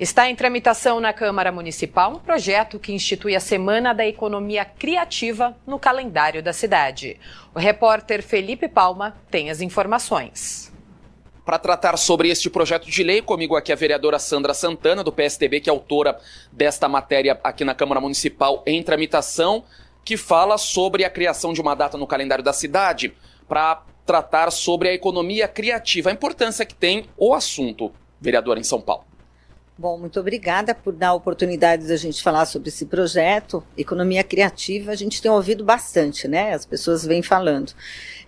Está em tramitação na Câmara Municipal um projeto que institui a Semana da Economia Criativa no calendário da cidade. O repórter Felipe Palma tem as informações. Para tratar sobre este projeto de lei, comigo aqui a vereadora Sandra Santana, do PSDB, que é autora desta matéria aqui na Câmara Municipal em tramitação, que fala sobre a criação de uma data no calendário da cidade para tratar sobre a economia criativa, a importância que tem o assunto, vereadora em São Paulo. Bom, muito obrigada por dar a oportunidade da gente falar sobre esse projeto. Economia criativa, a gente tem ouvido bastante, né? As pessoas vêm falando.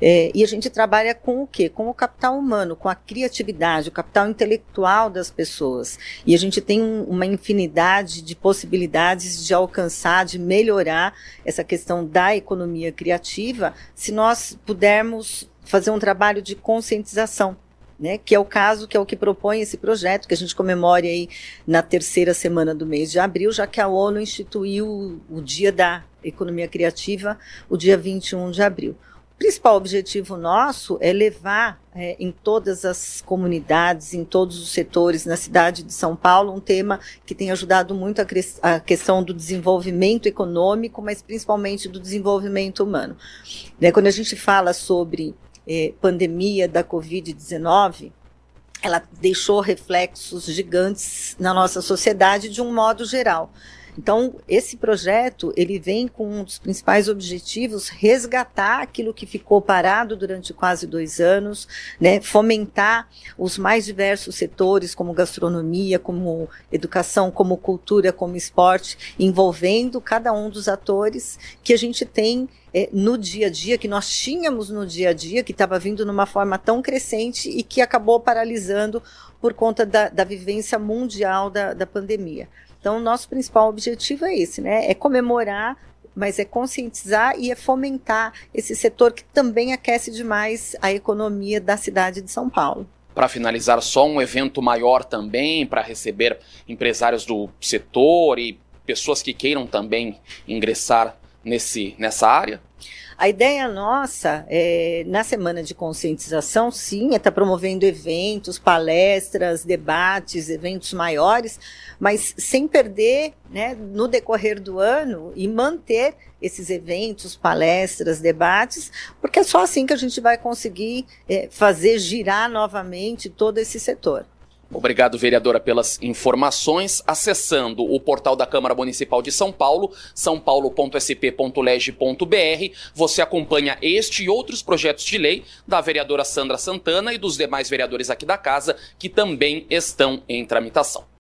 É, e a gente trabalha com o quê? Com o capital humano, com a criatividade, o capital intelectual das pessoas. E a gente tem um, uma infinidade de possibilidades de alcançar, de melhorar essa questão da economia criativa, se nós pudermos fazer um trabalho de conscientização né, que é o caso, que é o que propõe esse projeto, que a gente comemore aí na terceira semana do mês de abril, já que a ONU instituiu o Dia da Economia Criativa, o dia 21 de abril. O principal objetivo nosso é levar é, em todas as comunidades, em todos os setores na cidade de São Paulo, um tema que tem ajudado muito a, a questão do desenvolvimento econômico, mas principalmente do desenvolvimento humano. Né, quando a gente fala sobre eh, pandemia da Covid-19, ela deixou reflexos gigantes na nossa sociedade de um modo geral. Então, esse projeto, ele vem com um dos principais objetivos, resgatar aquilo que ficou parado durante quase dois anos, né, fomentar os mais diversos setores, como gastronomia, como educação, como cultura, como esporte, envolvendo cada um dos atores que a gente tem é, no dia a dia, que nós tínhamos no dia a dia, que estava vindo numa forma tão crescente e que acabou paralisando por conta da, da vivência mundial da, da pandemia. Então, o nosso principal objetivo é esse, né? É comemorar, mas é conscientizar e é fomentar esse setor que também aquece demais a economia da cidade de São Paulo. Para finalizar, só um evento maior também para receber empresários do setor e pessoas que queiram também ingressar nesse, nessa área? A ideia nossa, é, na semana de conscientização, sim, é estar tá promovendo eventos, palestras, debates, eventos maiores, mas sem perder, né, no decorrer do ano e manter esses eventos, palestras, debates, porque é só assim que a gente vai conseguir é, fazer girar novamente todo esse setor. Obrigado, vereadora, pelas informações. Acessando o portal da Câmara Municipal de São Paulo, sãopaulo.sp.leg.br, você acompanha este e outros projetos de lei da vereadora Sandra Santana e dos demais vereadores aqui da casa que também estão em tramitação.